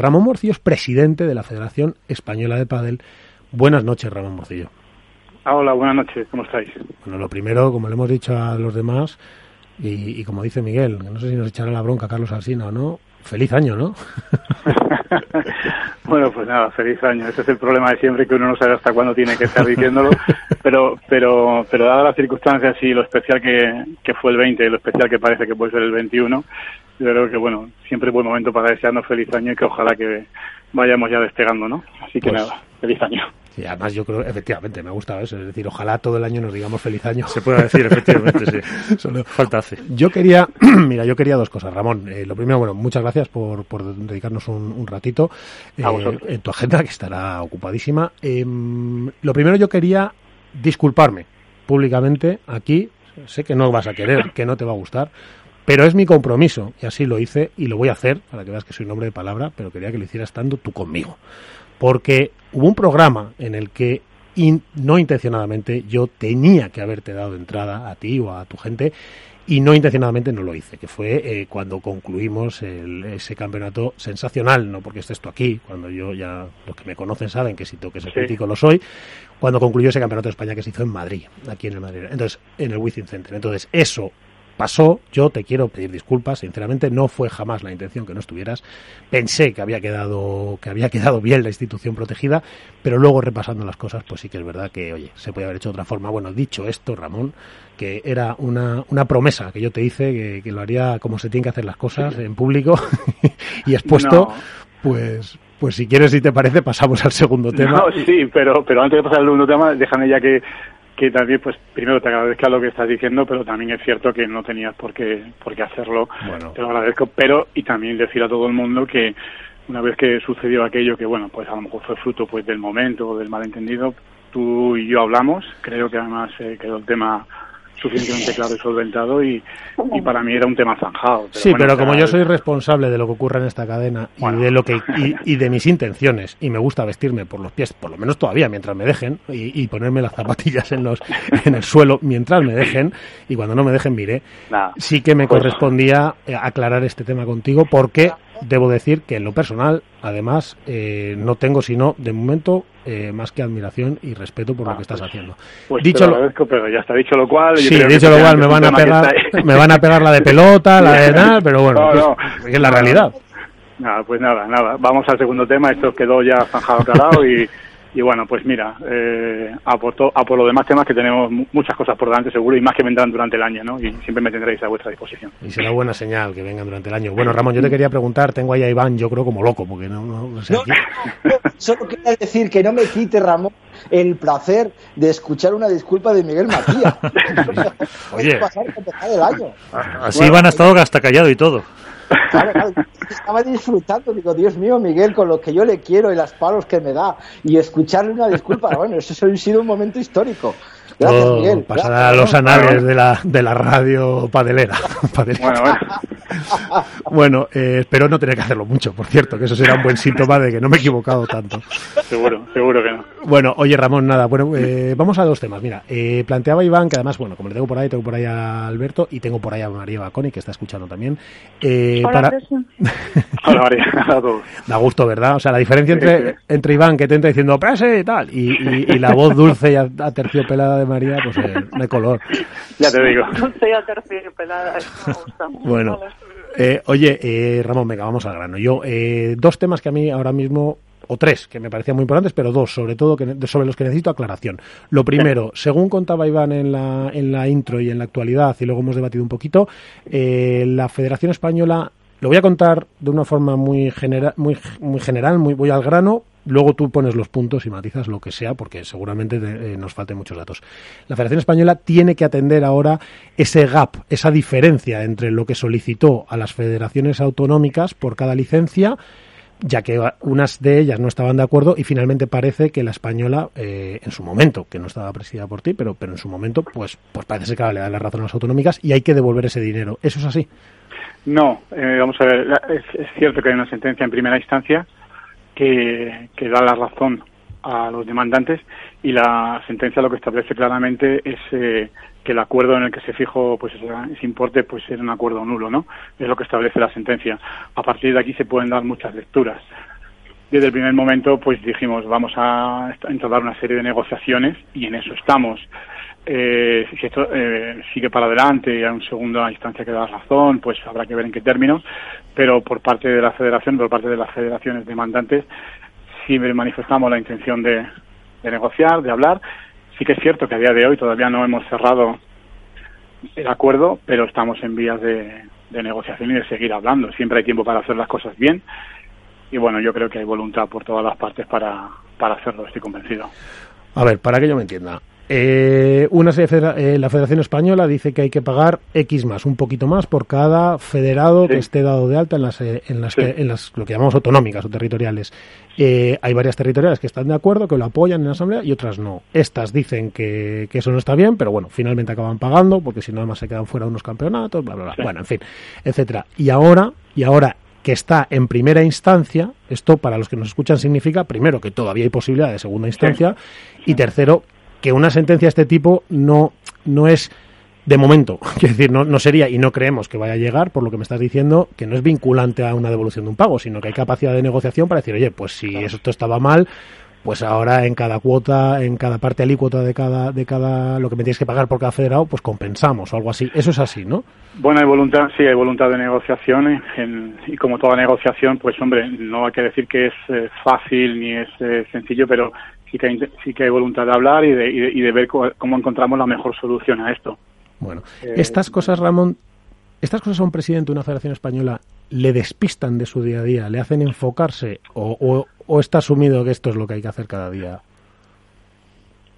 Ramón Morcillo es presidente de la Federación Española de Padel. Buenas noches, Ramón Morcillo. Ah, hola, buenas noches, ¿cómo estáis? Bueno, lo primero, como le hemos dicho a los demás, y, como dice Miguel, no sé si nos echará la bronca Carlos Alsina o no, feliz año, ¿no? bueno, pues nada, feliz año. Ese es el problema de siempre, que uno no sabe hasta cuándo tiene que estar diciéndolo, pero pero pero dadas las circunstancias y lo especial que, que fue el 20 y lo especial que parece que puede ser el 21, yo creo que, bueno, siempre es buen momento para desearnos feliz año y que ojalá que vayamos ya despegando, ¿no? Así que pues nada, feliz año. Y además yo creo, efectivamente, me gusta eso, es decir, ojalá todo el año nos digamos feliz año. Se pueda decir, efectivamente, sí. Solo falta hace. Yo quería, mira, yo quería dos cosas, Ramón. Eh, lo primero, bueno, muchas gracias por, por dedicarnos un, ratito eh, en tu agenda, que estará ocupadísima. Em, lo primero, yo quería disculparme públicamente aquí. Sé que no vas a querer, que no te va a gustar, pero es mi compromiso, y así lo hice, y lo voy a hacer, para que veas que soy un hombre de palabra, pero quería que lo hicieras estando tú conmigo. Porque hubo un programa en el que, no intencionadamente, yo tenía que haberte dado entrada a ti o a tu gente, y no intencionadamente no lo hice, que fue eh, cuando concluimos ese campeonato sensacional, no porque estés tú aquí, cuando yo ya, los que me conocen saben que si tengo que ser crítico lo soy, cuando concluyó ese campeonato de España que se hizo en Madrid, aquí en el Madrid, entonces, en el Wizzing Center. Entonces, eso pasó, yo te quiero pedir disculpas, sinceramente no fue jamás la intención que no estuvieras. Pensé que había quedado que había quedado bien la institución protegida, pero luego repasando las cosas, pues sí que es verdad que, oye, se puede haber hecho de otra forma. Bueno, dicho esto, Ramón, que era una, una promesa que yo te hice que, lo haría como se tienen que hacer las cosas en público y expuesto, pues pues si quieres, si te parece, pasamos al segundo tema. sí, pero, pero antes de pasar al segundo tema, déjame ya que que también, pues primero te agradezco lo que estás diciendo, pero también es cierto que no tenías por qué, por qué hacerlo. Te lo agradezco, pero y también decir a todo el mundo que una vez que sucedió aquello que, bueno, pues a lo mejor fue fruto pues del momento o del malentendido, tú y yo hablamos, creo que además eh, quedó el tema suficientemente claro y solventado y, y para mí era un tema zanjado. sí, pero como yo soy responsable de lo que ocurre en esta cadena y de lo que y, de mis intenciones y me gusta vestirme por los pies, por lo menos todavía mientras me dejen y, ponerme las zapatillas en los en el suelo mientras me dejen y cuando no me dejen mire, sí que me pues correspondía eh, aclarar este tema contigo porque debo decir que en lo personal, además, eh, no tengo sino, de momento, eh, más que admiración y respeto por lo que estás haciendo. Pues dicho lo agradezco, pero ya está dicho lo cual. Sí, dicho lo cual, me van a pegar, me van a pegar la de pelota, la de nada, pero bueno, es la realidad. Nada, pues nada, nada. Vamos al segundo tema. Esto quedó ya zanjado aclarado y y bueno, pues mira, eh, a, por a por los demás temas que tenemos muchas cosas por delante seguro y más que vendrán durante el año, ¿no? Y siempre me tendréis a vuestra disposición. Y será buena señal que vengan durante el año. Bueno, Ramón, yo te quería preguntar, tengo ahí a Iván, yo creo como loco, porque no... no, solo quería decir que no me quite, Ramón, el placer de escuchar una disculpa de Miguel Matías. Oye, así Iván ha estado hasta callado y todo. Estaba disfrutando, digo, Dios mío, Miguel, con lo que yo le quiero y las palos que me da, y escucharle una disculpa, bueno, eso ha sido un momento histórico. Gracias, Miguel. Pasará a los anales de la, de la radio padelera. Bueno, bueno. bueno eh, espero no tener que hacerlo mucho, por cierto, que eso será un buen síntoma de que no me he equivocado tanto. Seguro, seguro que no. Bueno, oye Ramón, nada, bueno, eh, vamos a dos temas. Mira, eh, planteaba Iván, que además, bueno, como le tengo por ahí, tengo por ahí a Alberto y tengo por ahí a María Baconi, que está escuchando también. Hola, para... Hola María, Da gusto, ¿verdad? O sea, la diferencia entre, entre Iván, que te entra diciendo prese y tal, y, y, la voz dulce y aterciopelada de María, pues de color. Ya te digo. Dulce y aterciopelada, me gusta. Bueno. Eh, oye, eh, Ramón, venga, vamos al grano. Yo, eh, dos temas que a mí ahora mismo o tres que me parecían muy importantes, pero dos sobre todo que, sobre los que necesito aclaración. Lo primero, según contaba Iván en la, en la intro y en la actualidad, y luego hemos debatido un poquito, la Federación Española, lo voy a contar de una forma muy, muy, muy general, muy voy al grano, Luego tú pones los puntos y matizas lo que sea, porque seguramente eh, nos falten muchos datos. La Federación Española tiene que atender ahora ese gap, esa diferencia entre lo que solicitó a las federaciones autonómicas por cada licencia, ya que unas de ellas no estaban de acuerdo y finalmente parece que la española, eh, en su momento, que no estaba presidida por ti, pero, pero en su momento, pues, pues parece que le da la razón a las autonómicas y hay que devolver ese dinero. ¿Eso es así? No, eh, vamos a ver, es, cierto que hay una sentencia en primera instancia que, da la razón a los demandantes y la sentencia lo que establece claramente es eh, que el acuerdo en el que se fijó pues ese importe pues era un acuerdo nulo, ¿no? Es lo que establece la sentencia. A partir de aquí se pueden dar muchas lecturas. Desde el primer momento pues dijimos vamos a entablar una serie de negociaciones y en eso estamos. Eh, si esto eh, sigue para adelante y a una segunda instancia que da razón, pues habrá que ver en qué términos, pero por parte de la federación, por parte de las federaciones demandantes, sí manifestamos la intención de, de negociar, de hablar. Sí que es cierto que a día de hoy todavía no hemos cerrado el acuerdo, pero estamos en vías de, de negociación y de seguir hablando. Siempre hay tiempo para hacer las cosas bien y bueno, yo creo que hay voluntad por todas las partes para, para hacerlo, estoy convencido. A ver, para que yo me entienda, eh, una eh, la Federación Española dice que hay que pagar X más, un poquito más por cada federado que esté dado de alta en las, eh, en las, en las lo que llamamos autonómicas o territoriales. Eh, hay varias territoriales que están de acuerdo, que lo apoyan en la Asamblea y otras no. Estas dicen que, que eso no está bien, pero bueno, finalmente acaban pagando porque si no además se quedan fuera unos campeonatos, bla, bla, bla. Bueno, en fin, etcétera. Y ahora, y ahora que está en primera instancia, esto para los que nos escuchan significa, primero, que todavía hay posibilidad de segunda instancia, y tercero, que una sentencia de este tipo no, no es de momento, quiero decir, no, no sería y no creemos que vaya a llegar, por lo que me estás diciendo, que no es vinculante a una devolución de un pago, sino que hay capacidad de negociación para decir, oye, pues si esto estaba mal, pues ahora en cada cuota, en cada parte alícuota de cada, de cada, lo que me tienes que pagar por cada federado, pues compensamos o algo así. Eso es así, ¿no? Bueno, hay voluntad, sí, hay voluntad de negociación y como toda negociación, pues hombre, no hay que decir que es eh, fácil ni es eh, sencillo, pero sí que, hay, sí que hay voluntad de hablar y de, y de, ver cómo encontramos la mejor solución a esto. Bueno, eh, estas cosas, Ramón, estas cosas a un presidente de una federación española le despistan de su día a día, le hacen enfocarse o, o, está asumido que esto es lo que hay que hacer cada día.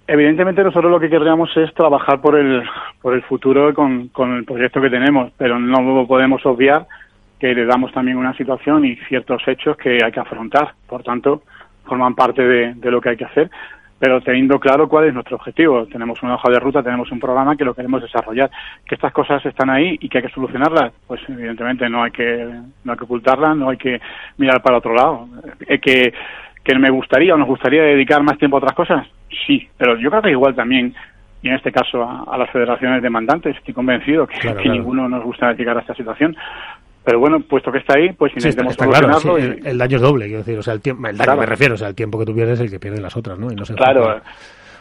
Evidentemente nosotros lo que querríamos es trabajar por el, por el futuro con, con el proyecto que tenemos, pero no podemos obviar que le damos también una situación y ciertos hechos que hay que afrontar. Por tanto, forman parte de, de, lo que hay que hacer, pero teniendo claro cuál es nuestro objetivo. Tenemos una hoja de ruta, tenemos un programa que lo queremos desarrollar. Que estas cosas están ahí y que hay que solucionarlas, pues evidentemente no hay que, no hay que ocultarlas, no hay que mirar para otro lado. Eh, que, que me gustaría o nos gustaría dedicar más tiempo a otras cosas, sí, pero yo creo que igual también y en este caso a, las federaciones demandantes. Estoy convencido que, que ninguno nos gusta dedicar a esta situación, pero bueno, puesto que está ahí, pues intentemos sí, claro, el, daño es doble, quiero decir, o sea, el tiempo, el daño me refiero, o sea, el tiempo que tú pierdes es el que pierden las otras, ¿no? Y no se claro.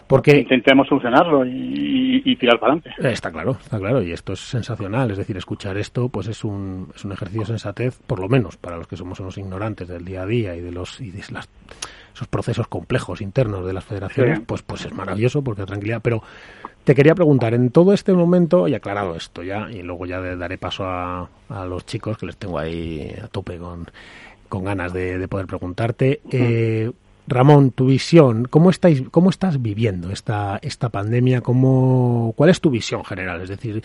Porque intentemos solucionarlo y, y, tirar para adelante. Está claro, está claro, y esto es sensacional, es decir, escuchar esto, pues es un, es un ejercicio de sensatez, por lo menos para los que somos unos ignorantes del día a día y de los y de las esos procesos complejos internos de las federaciones, pues pues es maravilloso porque tranquilidad, pero te quería preguntar, en todo este momento, y aclarado esto ya, y luego ya daré paso a, a los chicos que les tengo ahí a tope con, con ganas de, de poder preguntarte, eh, Ramón, tu visión, ¿cómo, estáis, cómo estás viviendo esta, esta pandemia? ¿Cómo, ¿Cuál es tu visión general? Es decir,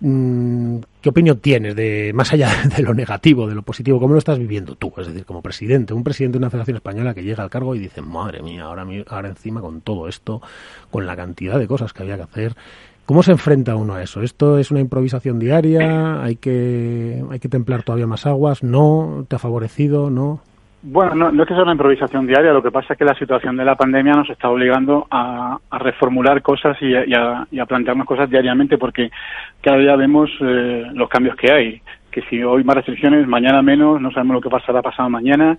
¿Qué opinión tienes de más allá de lo negativo, de lo positivo? ¿Cómo lo estás viviendo tú? Es decir, como presidente, un presidente de una federación española que llega al cargo y dice, madre mía, ahora, ahora encima con todo esto, con la cantidad de cosas que había que hacer, ¿cómo se enfrenta uno a eso? ¿Esto es una improvisación diaria? ¿Hay que, hay que templar todavía más aguas? ¿No? ¿Te ha favorecido? ¿No? Bueno, no, no, es que sea una improvisación diaria, lo que pasa es que la situación de la pandemia nos está obligando a, reformular cosas y a, y, a, y a, plantearnos cosas diariamente porque cada día vemos eh, los cambios que hay. Que si hoy más restricciones, mañana menos, no sabemos lo que pasará pasado mañana.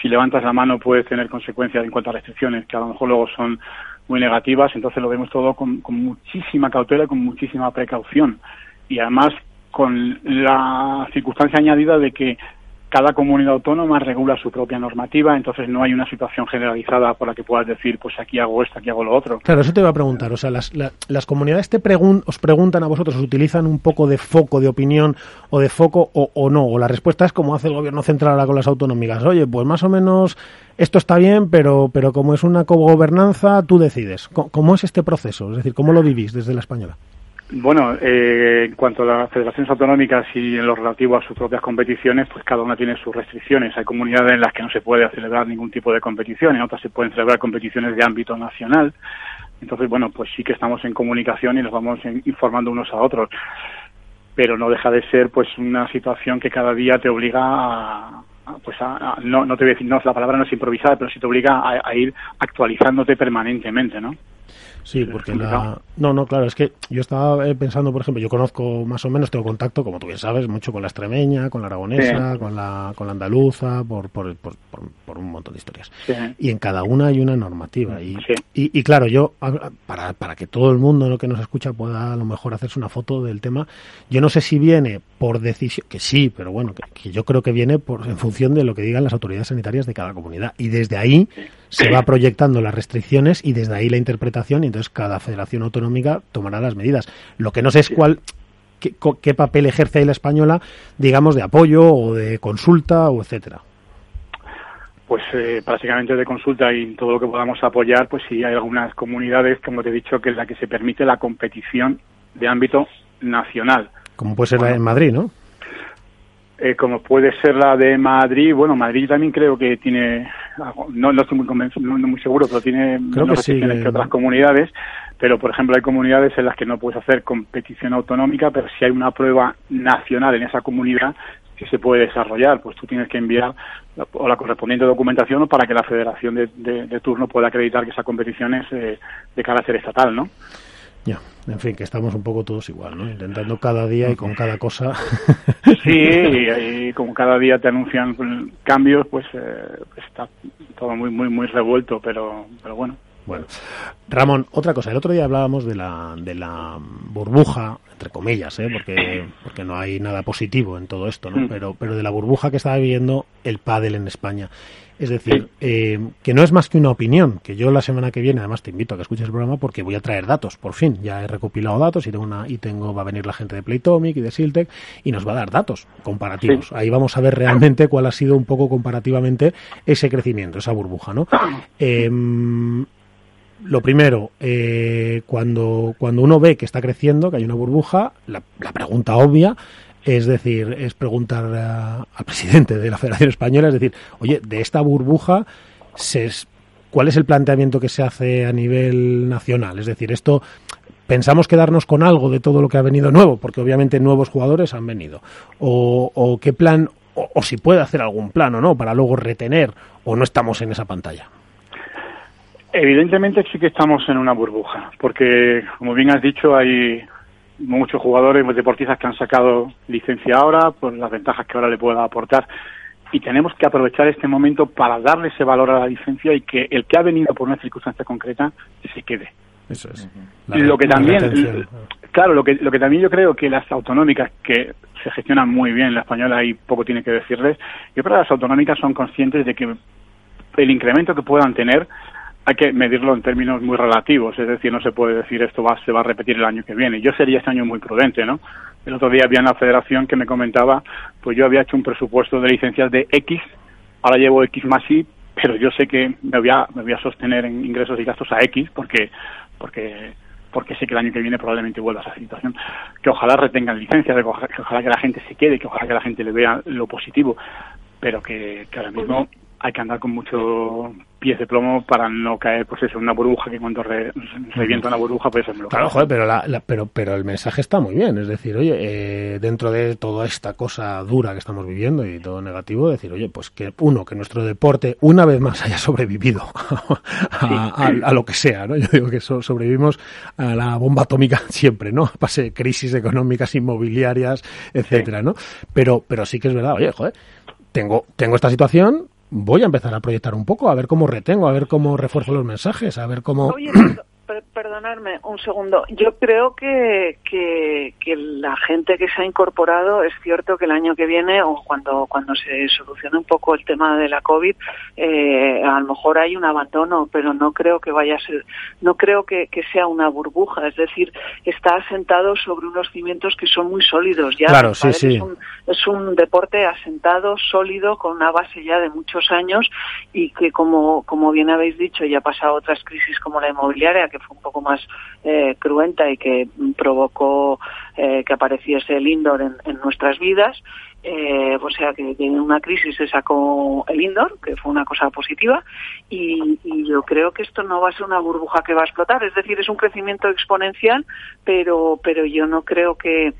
Si levantas la mano puedes tener consecuencias en cuanto a restricciones que a lo mejor luego son muy negativas, entonces lo vemos todo con, con muchísima cautela, con muchísima precaución. Y además con la circunstancia añadida de que cada comunidad autónoma regula su propia normativa, entonces no hay una situación generalizada por la que puedas decir, pues aquí hago esto, aquí hago lo otro. Claro, eso te iba a preguntar. O sea, las, las comunidades te pregun os preguntan a vosotros, ¿os utilizan un poco de foco de opinión o de foco o, o, no? O la respuesta es como hace el gobierno central ahora con las autonómicas. Oye, pues más o menos esto está bien, pero, pero como es una cogobernanza, tú decides. ¿Cómo es este proceso? Es decir, ¿cómo lo vivís desde la española? Bueno, eh, en cuanto a las federaciones autonómicas y en lo relativo a sus propias competiciones, pues cada una tiene sus restricciones. Hay comunidades en las que no se puede celebrar ningún tipo de competición, en otras se pueden celebrar competiciones de ámbito nacional. Entonces, bueno, pues sí que estamos en comunicación y nos vamos informando unos a otros. Pero no deja de ser pues una situación que cada día te obliga a, pues a, no, no te voy a decir, no, la palabra no es improvisada, pero sí te obliga a, a ir actualizándote permanentemente, ¿no? Sí, porque la... No, no, claro, es que yo estaba eh, pensando, por ejemplo, yo conozco más o menos, tengo contacto, como tú bien sabes, mucho con la extremeña, con la aragonesa, con, la, con la andaluza, por, por, por, por un montón de historias. Y en cada una hay una normativa. Y, y, claro, yo, para, para que todo el mundo lo que nos escucha pueda a lo mejor hacerse una foto del tema, yo no sé si viene por decisión, que sí, pero bueno, que, yo creo que viene por, en función de lo que digan las autoridades sanitarias de cada comunidad. Y desde ahí se va proyectando las restricciones y desde ahí la interpretación y entonces cada federación autonómica tomará las medidas. Lo que no sé es cuál qué, qué papel ejerce ahí la española, digamos, de apoyo o de consulta o etcétera pues eh, básicamente de consulta y todo lo que podamos apoyar, pues sí hay algunas comunidades, como te he dicho, que es la que se permite la competición de ámbito nacional. Como puede ser de Madrid, ¿no? Eh, como puede ser la de Madrid, bueno, Madrid también creo que tiene, no, no estoy muy convencido, no, muy seguro, pero tiene creo que, sí, que otras comunidades, pero por ejemplo hay comunidades en las que no puedes hacer competición autonómica, pero si hay una prueba nacional en esa comunidad, que se puede desarrollar, pues tú tienes que enviar la, o la correspondiente documentación para que la federación de, turno pueda acreditar que esa competición es eh, de carácter estatal, ¿no? Ya, en fin, que estamos un poco todos igual, ¿no? Intentando cada día y con cada cosa. Sí, y, como cada día te anuncian cambios, pues eh, está todo muy, muy, muy revuelto, pero, pero bueno. Bueno, Ramón, otra cosa. El otro día hablábamos de la, de la burbuja, entre comillas, ¿eh? porque, porque no hay nada positivo en todo esto, ¿no? Mm. Pero, pero de la burbuja que estaba viviendo el pádel en España. Es decir, eh, que no es más que una opinión, que yo la semana que viene, además te invito a que escuches el programa porque voy a traer datos, por fin. Ya he recopilado datos y tengo una, y tengo, va a venir la gente de Playtomic y de Siltec y nos va a dar datos comparativos. Ahí vamos a ver realmente cuál ha sido un poco comparativamente ese crecimiento, esa burbuja, ¿no? Eh, lo primero, eh, cuando, cuando uno ve que está creciendo, que hay una burbuja, la, pregunta obvia es decir, es preguntar al presidente de la Federación Española, es decir, oye, de esta burbuja, se, ¿cuál es el planteamiento que se hace a nivel nacional? Es decir, esto pensamos quedarnos con algo de todo lo que ha venido nuevo, porque obviamente nuevos jugadores han venido, o, o qué plan, o si puede hacer algún plan o no, para luego retener, o no estamos en esa pantalla. Evidentemente sí que estamos en una burbuja, porque como bien has dicho hay muchos jugadores, deportistas que han sacado licencia ahora, por las ventajas que ahora le pueda aportar, y tenemos que aprovechar este momento para darle ese valor a la licencia y que el que ha venido por una circunstancia concreta se quede. Eso es. lo que también, claro, lo que, lo que también yo creo que las autonómicas que se gestionan muy bien, la española y poco tiene que decirles, yo creo que las autonómicas son conscientes de que el incremento que puedan tener hay que medirlo en términos muy relativos, es decir, no se puede decir esto va, se va a repetir el año que viene. Yo sería este año muy prudente, ¿no? El otro día había una federación que me comentaba, pues yo había hecho un presupuesto de licencias de X, ahora llevo X más Y, pero yo sé que me voy a, me voy a sostener en ingresos y gastos a X porque, porque, porque sé que el año que viene probablemente vuelva a esa situación. Que ojalá retengan licencias, que ojalá, que la gente se quede, que ojalá que la gente le vea lo positivo, pero que, que ahora mismo hay que andar con mucho pies de plomo para no caer, pues eso, una burbuja que cuando revienta una burbuja, pues eso Claro, joder, pero, la, pero, pero el mensaje está muy bien. Es decir, oye, eh, dentro de toda esta cosa dura que estamos viviendo y todo negativo, decir, oye, pues que uno, que nuestro deporte una vez más haya sobrevivido a, lo que sea, ¿no? Yo digo que sobrevivimos a la bomba atómica siempre, ¿no? Pase crisis económicas, inmobiliarias, etcétera, ¿no? Pero, pero sí que es verdad, oye, joder, tengo, tengo esta situación, voy a empezar a proyectar un poco, a ver cómo retengo, a ver cómo refuerzo los mensajes, a ver cómo perdonadme un segundo. Yo creo que, que, la gente que se ha incorporado, es cierto que el año que viene o cuando, cuando se solucione un poco el tema de la COVID, eh, a lo mejor hay un abandono, pero no creo que vaya a ser, no creo que, sea una burbuja. Es decir, está asentado sobre unos cimientos que son muy sólidos. Ya claro, sí, sí. Es, un, es un deporte asentado, sólido, con una base ya de muchos años y que, como, como bien habéis dicho, ya ha pasado otras crisis como la inmobiliaria, que fue un poco más eh, cruenta y que provocó eh, que apareciese el indoor en, nuestras vidas. Eh, o sea que en una crisis se sacó el indoor, que fue una cosa positiva, y, yo creo que esto no va a ser una burbuja que va a explotar, es decir, es un crecimiento exponencial, pero, pero yo no creo que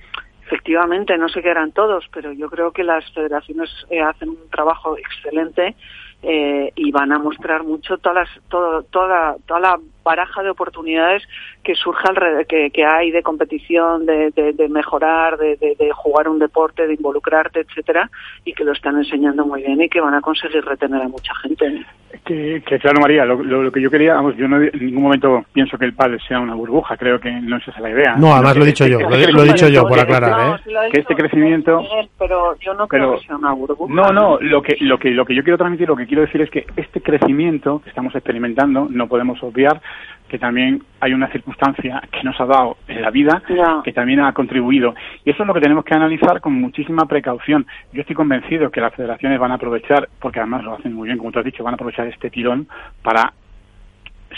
efectivamente, no sé qué eran todos, pero yo creo que las federaciones hacen un trabajo excelente y van a mostrar mucho todas las, todo, toda, toda la baraja de oportunidades que surge alrededor, que, que hay de competición, de, de, mejorar, de, de, jugar un deporte, de involucrarte, etcétera, y que lo están enseñando muy bien y que van a conseguir retener a mucha gente. Que, claro, María, lo, que yo quería, vamos, yo no, en ningún momento pienso que el padre sea una burbuja, creo que no es esa la idea. No, además lo he dicho yo, lo, he dicho yo por aclarar, ¿eh? que este crecimiento... pero yo no creo que sea una burbuja. No, no, lo que, lo, que, lo que yo quiero transmitir, lo que quiero decir es que este crecimiento que estamos experimentando, no podemos obviar que también hay una circunstancia que nos ha dado en la vida que también ha contribuido. Y eso es lo que tenemos que analizar con muchísima precaución. Yo estoy convencido que las federaciones van a aprovechar, porque además lo hacen muy bien, como tú has dicho, van a aprovechar este tirón para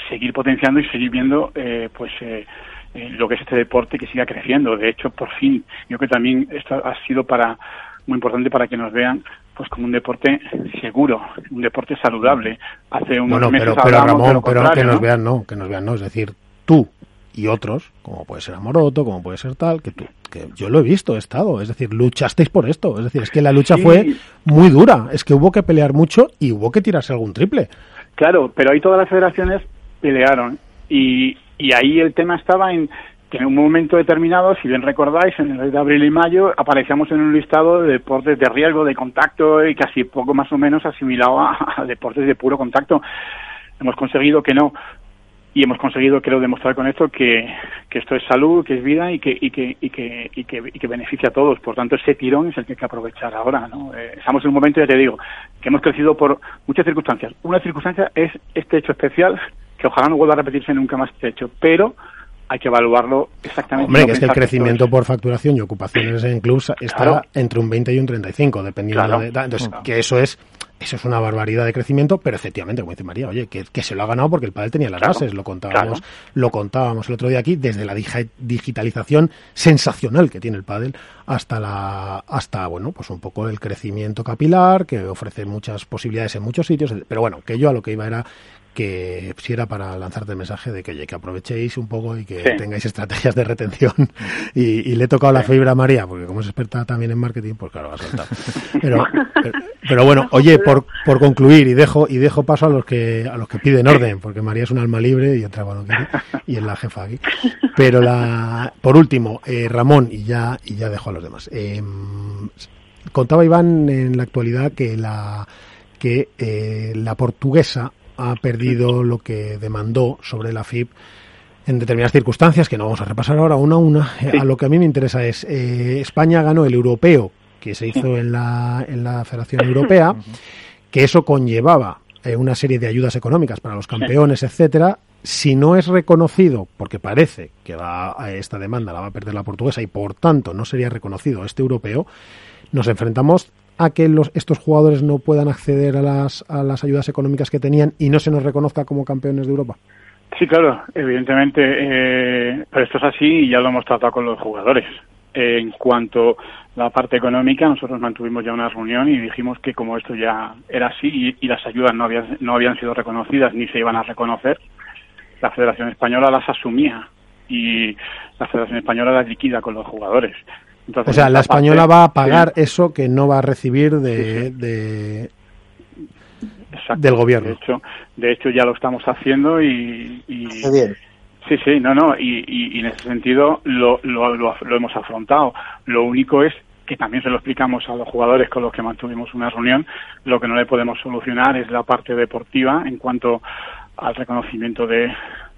seguir potenciando y seguir viendo eh, pues eh, eh, lo que es este deporte que siga creciendo. De hecho, por fin, yo creo que también esto ha sido para muy importante para que nos vean pues como un deporte seguro, un deporte saludable. Hace unos bueno, pero, pero Ramón, pero que nos vean no, que nos vean no, es decir, tú y otros, como puede ser Amoroto, como puede ser tal, que tú, que yo lo he visto, he estado, es decir, luchasteis por esto, es decir, es que la lucha fue muy dura, es que hubo que pelear mucho y hubo que tirarse algún triple. Claro, pero ahí todas las federaciones pelearon. Y, y ahí el tema estaba en que en un momento determinado, si bien recordáis, en el mes de abril y mayo aparecíamos en un listado de deportes de riesgo, de contacto y casi poco más o menos asimilado a, deportes de puro contacto. Hemos conseguido que no y hemos conseguido, creo, demostrar con esto que, que esto es salud, que es vida y que, y que, y que, y que, y que beneficia a todos. Por tanto, ese tirón es el que hay que aprovechar ahora. ¿no? Eh, estamos en un momento, ya te digo, que hemos crecido por muchas circunstancias. Una circunstancia es este hecho especial, que ojalá no vuelva a repetirse nunca más este hecho, pero hay que evaluarlo exactamente. Hombre, que es que el crecimiento por facturación y ocupaciones en clubs está entre un 20 y un 35, dependiendo de... Entonces, que eso es eso es una barbaridad de crecimiento, pero efectivamente, como dice María, oye, que, se lo ha ganado porque el padre tenía las bases, lo contábamos, lo contábamos el otro día aquí, desde la digitalización sensacional que tiene el pádel hasta la, hasta, bueno, pues un poco el crecimiento capilar, que ofrece muchas posibilidades en muchos sitios, pero bueno, que yo a lo que iba era que si era para lanzarte el mensaje de que, oye, que aprovechéis un poco y que tengáis estrategias de retención. Y, le he tocado la fibra a María, porque como es experta también en marketing, pues claro, va a saltar. Pero, pero, bueno, oye, por, por concluir, y dejo, y dejo paso a los que, a los que piden orden, porque María es un alma libre y otra bueno, y es la jefa aquí. Pero la, por último, eh, Ramón, y ya, y ya dejo a los demás. Eh, contaba Iván en la actualidad que la, que eh, la portuguesa ha perdido lo que demandó sobre la FIP en determinadas circunstancias, que no vamos a repasar ahora una a una. Eh, a lo que a mí me interesa es, eh, España ganó el europeo que se hizo en la, en la Federación Europea, que eso conllevaba eh, una serie de ayudas económicas para los campeones, etcétera. Si no es reconocido, porque parece que va a esta demanda la va a perder la portuguesa y por tanto no sería reconocido este europeo, nos enfrentamos a que los, estos jugadores no puedan acceder a las, a las ayudas económicas que tenían y no se nos reconozca como campeones de Europa? Sí, claro, evidentemente, eh, pero esto es así y ya lo hemos tratado con los jugadores. en cuanto a la parte económica, nosotros mantuvimos ya una reunión y dijimos que como esto ya era así y, las ayudas no habían, no habían sido reconocidas ni se iban a reconocer, la Federación Española las asumía y la Federación Española las liquida con los jugadores o sea, la española va a pagar eso que no va a recibir de, del gobierno. De hecho, de hecho, ya lo estamos haciendo y... Sí, sí, no, no, y, en ese sentido lo, lo, lo, hemos afrontado. Lo único es que también se lo explicamos a los jugadores con los que mantuvimos una reunión, lo que no le podemos solucionar es la parte deportiva en cuanto al reconocimiento de,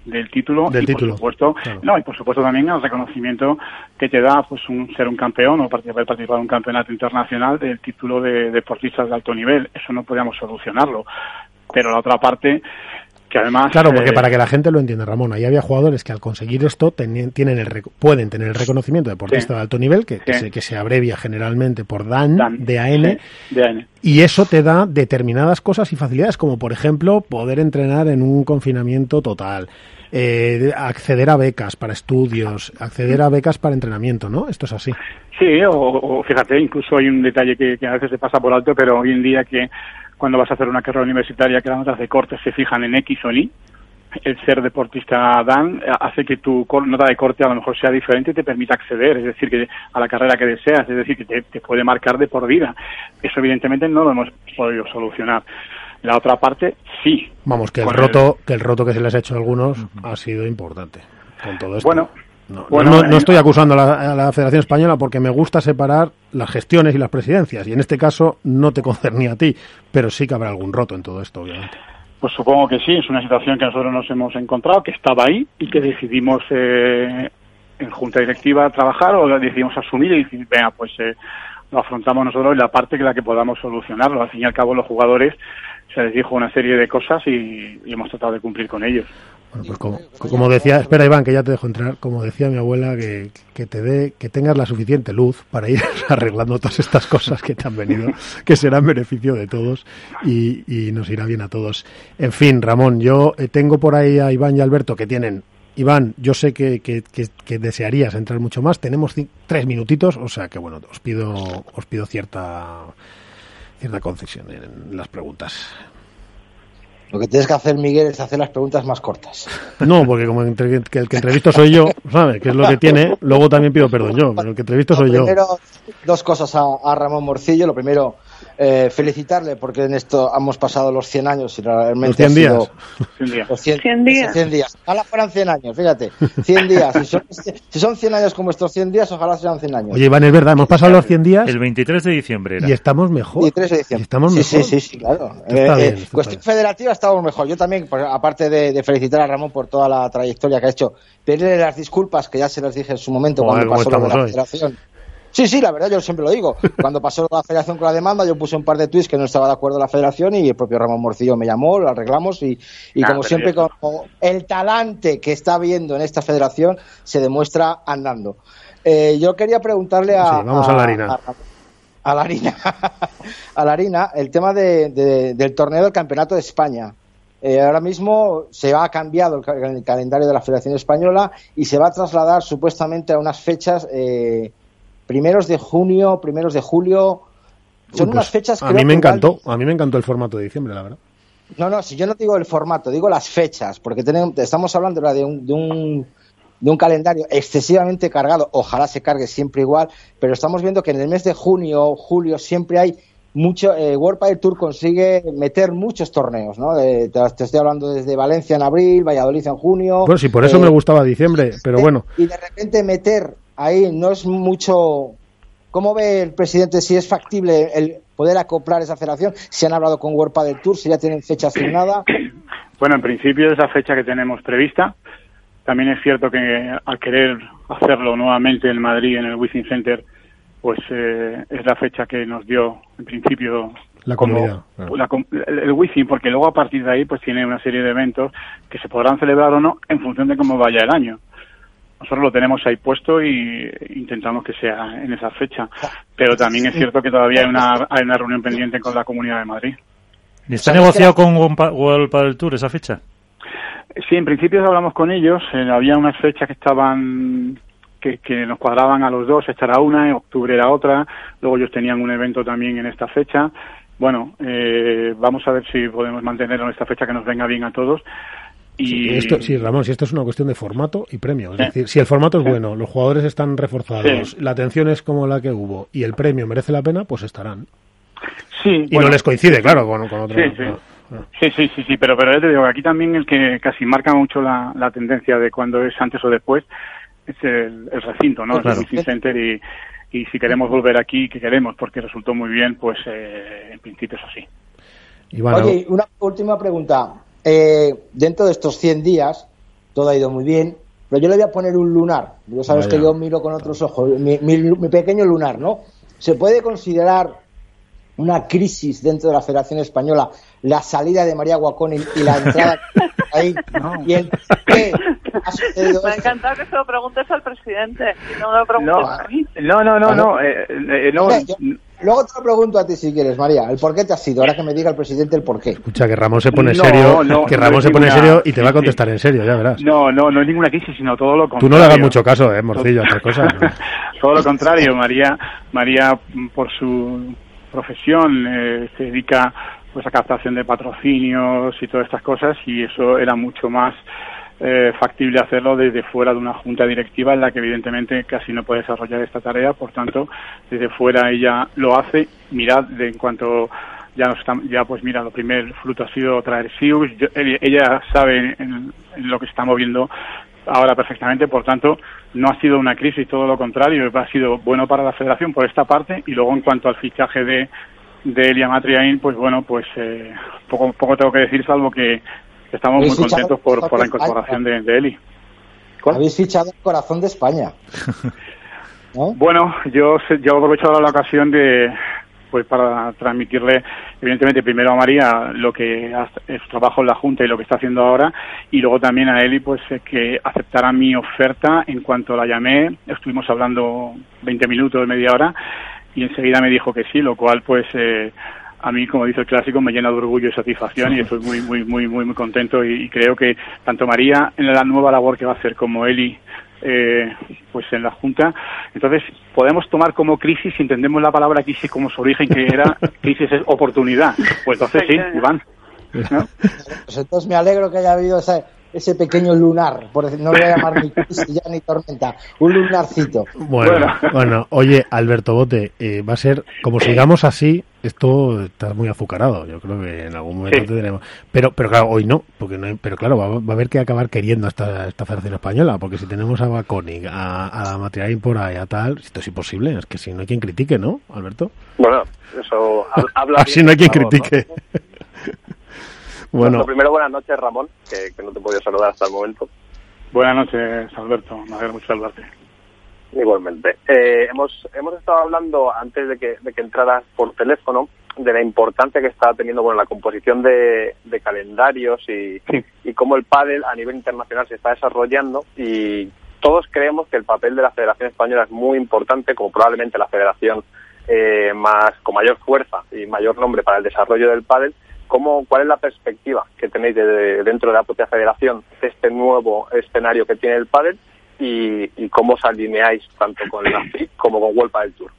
del título del y título. por supuesto no y por supuesto también el reconocimiento que te da pues un ser un campeón o participar, participar en un campeonato internacional del título de deportistas de alto nivel eso no podíamos solucionarlo pero la otra parte que además claro porque eh, para que la gente lo entienda Ramón ahí había jugadores que al conseguir esto tienen el pueden tener el reconocimiento de deportista de alto nivel que, se, que se abrevia generalmente por DAN, DAN, DAN y eso te da determinadas cosas y facilidades como por ejemplo poder entrenar en un confinamiento total eh, acceder a becas para estudios, acceder a becas para entrenamiento, ¿no? Esto es así. Sí, o, fíjate, incluso hay un detalle que, a veces se pasa por alto, pero hoy en día que cuando vas a hacer una carrera universitaria que las notas de corte se fijan en X o Y, el ser deportista Dan hace que tu nota de corte a lo mejor sea diferente y te permita acceder, es decir, que a la carrera que deseas, es decir, que te, te puede marcar de por vida. Eso evidentemente no lo hemos podido solucionar. La otra parte, sí. Vamos, que el roto, que el roto que se les ha hecho a algunos ha sido importante con todo esto. Bueno, no, no, eh, estoy acusando a la, Federación Española porque me gusta separar las gestiones y las presidencias, y en este caso no te concernía a ti, pero sí que habrá algún roto en todo esto, obviamente. Pues supongo que sí, es una situación que nosotros nos hemos encontrado, que estaba ahí y que decidimos eh, en junta directiva trabajar o decidimos asumir y decir, venga, pues eh, lo afrontamos nosotros en la parte que la que podamos solucionarlo. Al fin y al cabo, los jugadores se les dijo una serie de cosas y hemos tratado de cumplir con ellos. Bueno, pues como, decía, espera Iván, que ya te dejo entrar, como decía mi abuela, que, que, te dé, que tengas la suficiente luz para ir arreglando todas estas cosas que te han venido, que serán beneficio de todos y, y nos irá bien a todos. En fin, Ramón, yo eh, tengo por ahí a Iván y Alberto que tienen Iván, yo sé que, que, que, desearías entrar mucho más. Tenemos tres minutitos, o sea que bueno, os pido, os pido cierta, cierta concesión en las preguntas. Lo que tienes que hacer, Miguel, es hacer las preguntas más cortas. No, porque como el que entrevisto soy yo, ¿sabes? Que es lo que tiene. Luego también pido perdón yo, pero el que entrevisto soy yo. Dos cosas a, a Ramón Morcillo. Lo primero, eh, felicitarle porque en esto hemos pasado los 100 años y realmente los 100 días. 100 días. 100 días. Ojalá fueran 100 años, fíjate. 100 días. Si son, si son 100 años como estos 100 días, ojalá sean 100 años. Oye, Iván, es verdad, hemos pasado los 100 días. El 23 de diciembre era. Y estamos mejor. 23 de diciembre. estamos mejor. Sí, sí, sí, claro. Eh, eh, cuestión federativa estamos mejor. Yo también, pues, aparte de, felicitar a Ramón por toda la trayectoria que ha hecho, pedirle las disculpas que ya se las dije en su momento cuando pasó lo de la federación Sí, sí, la verdad, yo siempre lo digo. Cuando pasó la federación con la demanda, yo puse un par de tweets que no estaba de acuerdo la federación y el propio Ramón Morcillo me llamó, lo arreglamos y, y como siempre, como el talante que está viendo en esta federación se demuestra andando. Eh, yo quería preguntarle a. Sí, vamos a, la harina. A, la harina. a la harina, el tema de, del torneo del Campeonato de España. Eh, ahora mismo se ha cambiado el, calendario de la Federación Española y se va a trasladar supuestamente a unas fechas. Eh, primeros de junio, primeros de julio. Son unas pues, fechas A mí me encantó, a mí me encantó el formato de diciembre, la verdad. No, no, si yo no digo el formato, digo las fechas, porque tenemos, estamos hablando de un, de un, de un calendario excesivamente cargado. Ojalá se cargue siempre igual, pero estamos viendo que en el mes de junio, julio, siempre hay mucho. Eh, World Padel Tour consigue meter muchos torneos, ¿no? te, estoy hablando desde Valencia en abril, Valladolid en junio. Bueno, sí, por eso me eh, gustaba diciembre, pero bueno. Y de repente meter ahí no es mucho. ¿Cómo ve el presidente si es factible el poder acoplar esa federación? Si han hablado con World del Tour, si ya tienen fecha asignada. Bueno, en principio es la fecha que tenemos prevista. También es cierto que al querer hacerlo nuevamente en Madrid, en el Wizzing Center, pues eh, es la fecha que nos dio en principio la comunidad. el, Wizzing, porque luego a partir de ahí pues tiene una serie de eventos que se podrán celebrar o no en función de cómo vaya el año nosotros lo tenemos ahí puesto y intentamos que sea en esa fecha. Pero también es cierto que todavía hay una, hay una reunión pendiente con la Comunidad de Madrid. ¿Y está negociado con World Padel Tour esa fecha? Sí, en principio hablamos con ellos. Eh, había unas fechas que estaban que, que, nos cuadraban a los dos. Esta era una, en octubre era otra. Luego ellos tenían un evento también en esta fecha. Bueno, eh, vamos a ver si podemos mantenerlo en esta fecha que nos venga bien a todos. Y... esto, sí, Ramón, si esto es una cuestión de formato y premio. Es decir, si el formato es bueno, los jugadores están reforzados, la atención es como la que hubo y el premio merece la pena, pues estarán. Sí. Y no les coincide, claro, con, con otro. Sí, sí. Sí, sí, sí, pero, pero ya te digo, aquí también el que casi marca mucho la, la tendencia de cuando es antes o después es el, recinto, ¿no? El Wizzing Center y, y si queremos volver aquí, que queremos, porque resultó muy bien, pues eh, en principio es así. Oye, una última pregunta. Eh, dentro de estos 100 días, todo ha ido muy bien, pero yo le voy a poner un lunar. Ya sabes que yo miro con otros ojos, mi, pequeño lunar, ¿no? ¿Se puede considerar una crisis dentro de la Federación Española la salida de María Guacón y, la entrada ahí? Y el, ¿qué Me ha encantado que se lo preguntes al presidente no me lo preguntes no, a mí. No, no, no, no. Eh, eh, no Luego te lo pregunto a ti si quieres, María. ¿El por qué te has ido? Ahora que me diga el presidente el por qué. Escucha, que Ramón se pone serio, que Ramón se pone serio y te va a contestar en serio, ya verás. No, no, no es ninguna crisis, sino todo lo contrario. Tú no le hagas mucho caso, eh, Morcillo, a cosas. todo lo contrario, María, María por su profesión eh, se dedica pues a captación de patrocinios y todas estas cosas y eso era mucho más eh, factible hacerlo desde fuera de una junta directiva en la que evidentemente casi no puede desarrollar esta tarea, por tanto, desde fuera ella lo hace. Mirad, de, en cuanto ya nos ya pues mira, lo primer fruto ha sido traer Sius, ella sabe en, lo que está moviendo ahora perfectamente, por tanto, no ha sido una crisis, todo lo contrario, ha sido bueno para la federación por esta parte. Y luego en cuanto al fichaje de, de Elia Matriain, pues bueno, pues eh, poco, poco tengo que decir, salvo que estamos muy contentos por, por la incorporación de, de Eli. Habéis fichado el corazón de España. Bueno, yo, yo aprovecho ahora la ocasión de, pues para transmitirle, evidentemente, primero a María lo que es su trabajo en la Junta y lo que está haciendo ahora, y luego también a Eli, pues que aceptara mi oferta en cuanto la llamé. Estuvimos hablando 20 minutos, media hora, y enseguida me dijo que sí, lo cual, pues, eh, a mí, como dice el clásico, me llena de orgullo y satisfacción y estoy muy, muy, muy, muy, muy contento y, creo que tanto María en la nueva labor que va a hacer como Eli eh, pues en la Junta. Entonces, podemos tomar como crisis, si entendemos la palabra crisis como su origen, que era crisis es oportunidad. Pues entonces sí, Iván. Pues entonces me alegro que haya habido ese, ese pequeño lunar, por decir, no lo voy a llamar ni ya ni tormenta, un lunarcito. Bueno, bueno, oye, Alberto Bote, eh, va a ser, como sigamos así, esto está muy azucarado. Yo creo que en algún momento tendremos. Pero, pero claro, hoy no, porque no pero claro, va, a haber que acabar queriendo esta, esta Federación Española, porque si tenemos a Baconic, a, a Material por ahí, a tal, esto es imposible. Es que si no hay quien critique, ¿no, Alberto? Bueno, eso habla. Así no hay quien critique. Bueno. primero, buenas noches, Ramón, que, no te podía saludar hasta el momento. Buenas noches, Alberto. Me alegra mucho saludarte. Igualmente. Eh, hemos, hemos estado hablando antes de que, de que entraras por teléfono de la importancia que está teniendo bueno, la composición de, calendarios y, y cómo el pádel a nivel internacional se está desarrollando y todos creemos que el papel de la Federación Española es muy importante, como probablemente la federación eh, más con mayor fuerza y mayor nombre para el desarrollo del pádel. ¿Cómo, ¿Cuál es la perspectiva que tenéis de, dentro de la propia federación de este nuevo escenario que tiene el pádel y, cómo os alineáis tanto con la FIC como con World del Tour.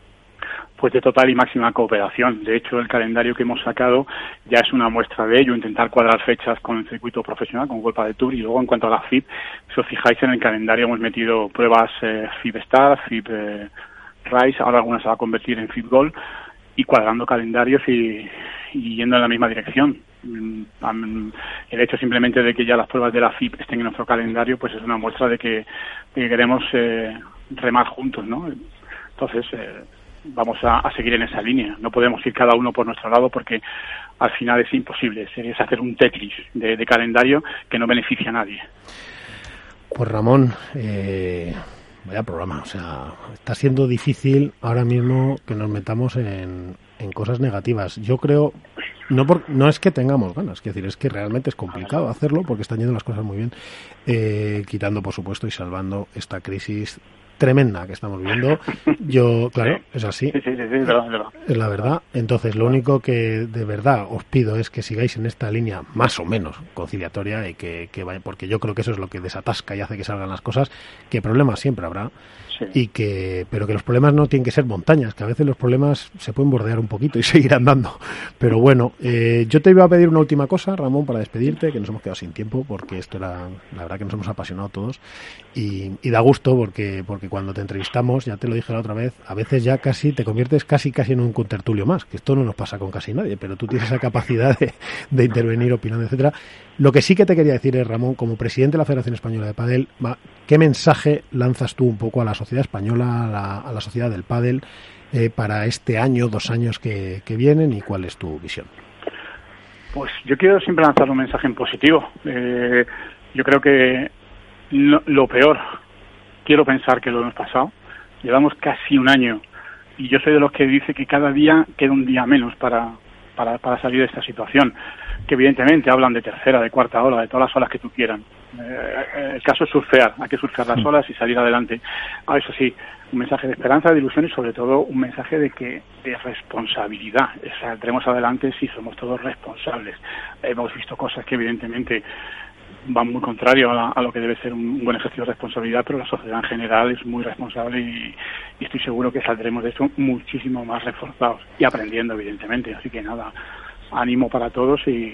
Pues de total y máxima cooperación. De hecho, el calendario que hemos sacado ya es una muestra de ello, intentar cuadrar fechas con el circuito profesional, con World del Tour. Y luego, en cuanto a la FIP, si os fijáis en el calendario, hemos metido pruebas eh, FIP Star, FIP eh, Rise, ahora algunas se va a convertir en FIP Gold, y cuadrando calendarios y, yendo en la misma dirección. Mm, el hecho simplemente de que ya las pruebas de la FIP estén en nuestro calendario, pues es una muestra de que, queremos eh, remar juntos, ¿no? Entonces, eh, vamos a, seguir en esa línea. No podemos ir cada uno por nuestro lado porque al final es imposible. Es hacer un Tetris de, calendario que no beneficia a nadie. Pues Ramón, eh, vaya programa. O sea, está siendo difícil ahora mismo que nos metamos en, en cosas negativas. Yo creo, no, por, no es que tengamos ganas, es decir, es que realmente es complicado hacerlo porque están yendo las cosas muy bien, eh, quitando por supuesto y salvando esta crisis tremenda que estamos viviendo. Yo, claro, es así. es la verdad. Entonces, lo único que de verdad os pido es que sigáis en esta línea más o menos conciliatoria y que, que vaya, porque yo creo que eso es lo que desatasca y hace que salgan las cosas, que problemas siempre habrá y que pero que los problemas no tienen que ser montañas que a veces los problemas se pueden bordear un poquito y seguir andando. Pero bueno eh, yo te iba a pedir una última cosa Ramón para despedirte que nos hemos quedado sin tiempo porque esto era la verdad que nos hemos apasionado todos. Y, da gusto porque porque cuando te entrevistamos ya te lo dije la otra vez a veces ya casi te conviertes casi casi en un contertulio más que esto no nos pasa con casi nadie pero tú tienes esa capacidad de, intervenir opinando etcétera. Lo que sí que te quería decir es, Ramón, como presidente de la Federación Española de Padel, ¿qué mensaje lanzas tú un poco a la sociedad española, a la, sociedad del Padel, eh, para este año, dos años que, vienen y cuál es tu visión? Pues yo quiero siempre lanzar un mensaje en positivo. Eh, yo creo que lo peor, quiero pensar que lo hemos pasado. Llevamos casi un año y yo soy de los que dice que cada día queda un día menos para, para, para salir de esta situación que evidentemente hablan de tercera, de cuarta ola, de todas las olas que tú quieran. Eh, el caso es surfear, hay que surfear las mm. olas y salir adelante. Ah, eso sí, un mensaje de esperanza, de ilusión y sobre todo un mensaje de que de responsabilidad. Saldremos adelante si somos todos responsables. Hemos visto cosas que evidentemente van muy contrario a, lo que debe ser un, buen ejercicio de responsabilidad, pero la sociedad en general es muy responsable y, y, estoy seguro que saldremos de eso muchísimo más reforzados y aprendiendo, evidentemente. Así que nada, ánimo para todos y,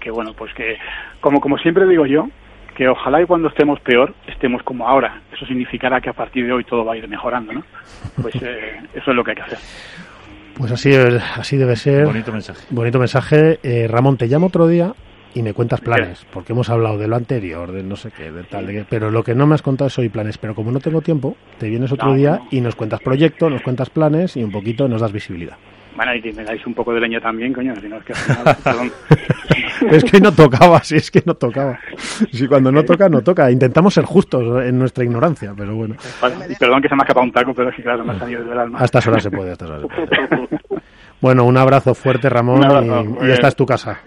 que bueno, pues que como, como siempre digo yo, que ojalá y cuando estemos peor estemos como ahora. Eso significará que a partir de hoy todo va a ir mejorando, ¿no? Pues eh, eso es lo que hay que hacer. Pues así, así debe ser. Bonito mensaje. Bonito mensaje. Eh, Ramón, te llamo otro día y me cuentas planes, porque hemos hablado de lo anterior, de no sé qué, de tal, de pero lo que no me has contado es hoy planes, pero como no tengo tiempo, te vienes otro día y nos cuentas proyecto, nos cuentas planes y un poquito nos das visibilidad. Bueno, y me dais un poco de leña también, coño, si no es que es que no tocaba, si es que no tocaba. Si cuando no toca, no toca. Intentamos ser justos en nuestra ignorancia, pero bueno. perdón que se me ha escapado un taco, pero es que claro, me ha salido del alma. A estas horas se puede, a estas horas se puede. Bueno, un abrazo fuerte, Ramón, y esta es tu casa.